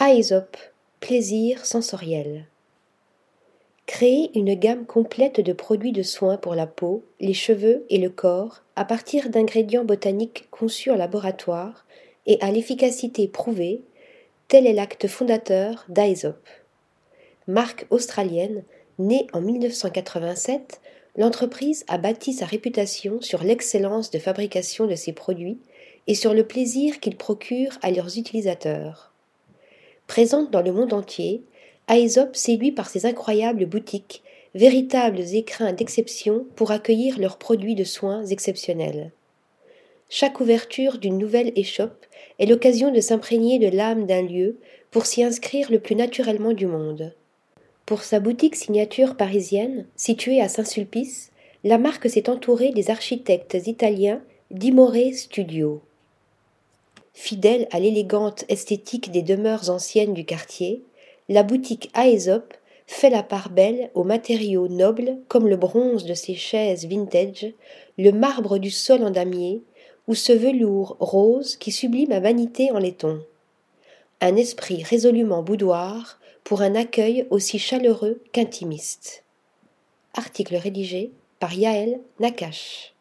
Aesop, plaisir sensoriel. Créer une gamme complète de produits de soins pour la peau, les cheveux et le corps à partir d'ingrédients botaniques conçus en laboratoire et à l'efficacité prouvée, tel est l'acte fondateur d'Aesop. Marque australienne, née en 1987, l'entreprise a bâti sa réputation sur l'excellence de fabrication de ses produits et sur le plaisir qu'ils procurent à leurs utilisateurs. Présente dans le monde entier, Aesop séduit par ses incroyables boutiques, véritables écrins d'exception pour accueillir leurs produits de soins exceptionnels. Chaque ouverture d'une nouvelle échoppe est l'occasion de s'imprégner de l'âme d'un lieu pour s'y inscrire le plus naturellement du monde. Pour sa boutique signature parisienne, située à Saint-Sulpice, la marque s'est entourée des architectes italiens d'Imore Studio. Fidèle à l'élégante esthétique des demeures anciennes du quartier, la boutique Aesop fait la part belle aux matériaux nobles comme le bronze de ses chaises vintage, le marbre du sol en damier, ou ce velours rose qui sublime ma vanité en laiton. Un esprit résolument boudoir pour un accueil aussi chaleureux qu'intimiste. Article rédigé par Yaël Nakache.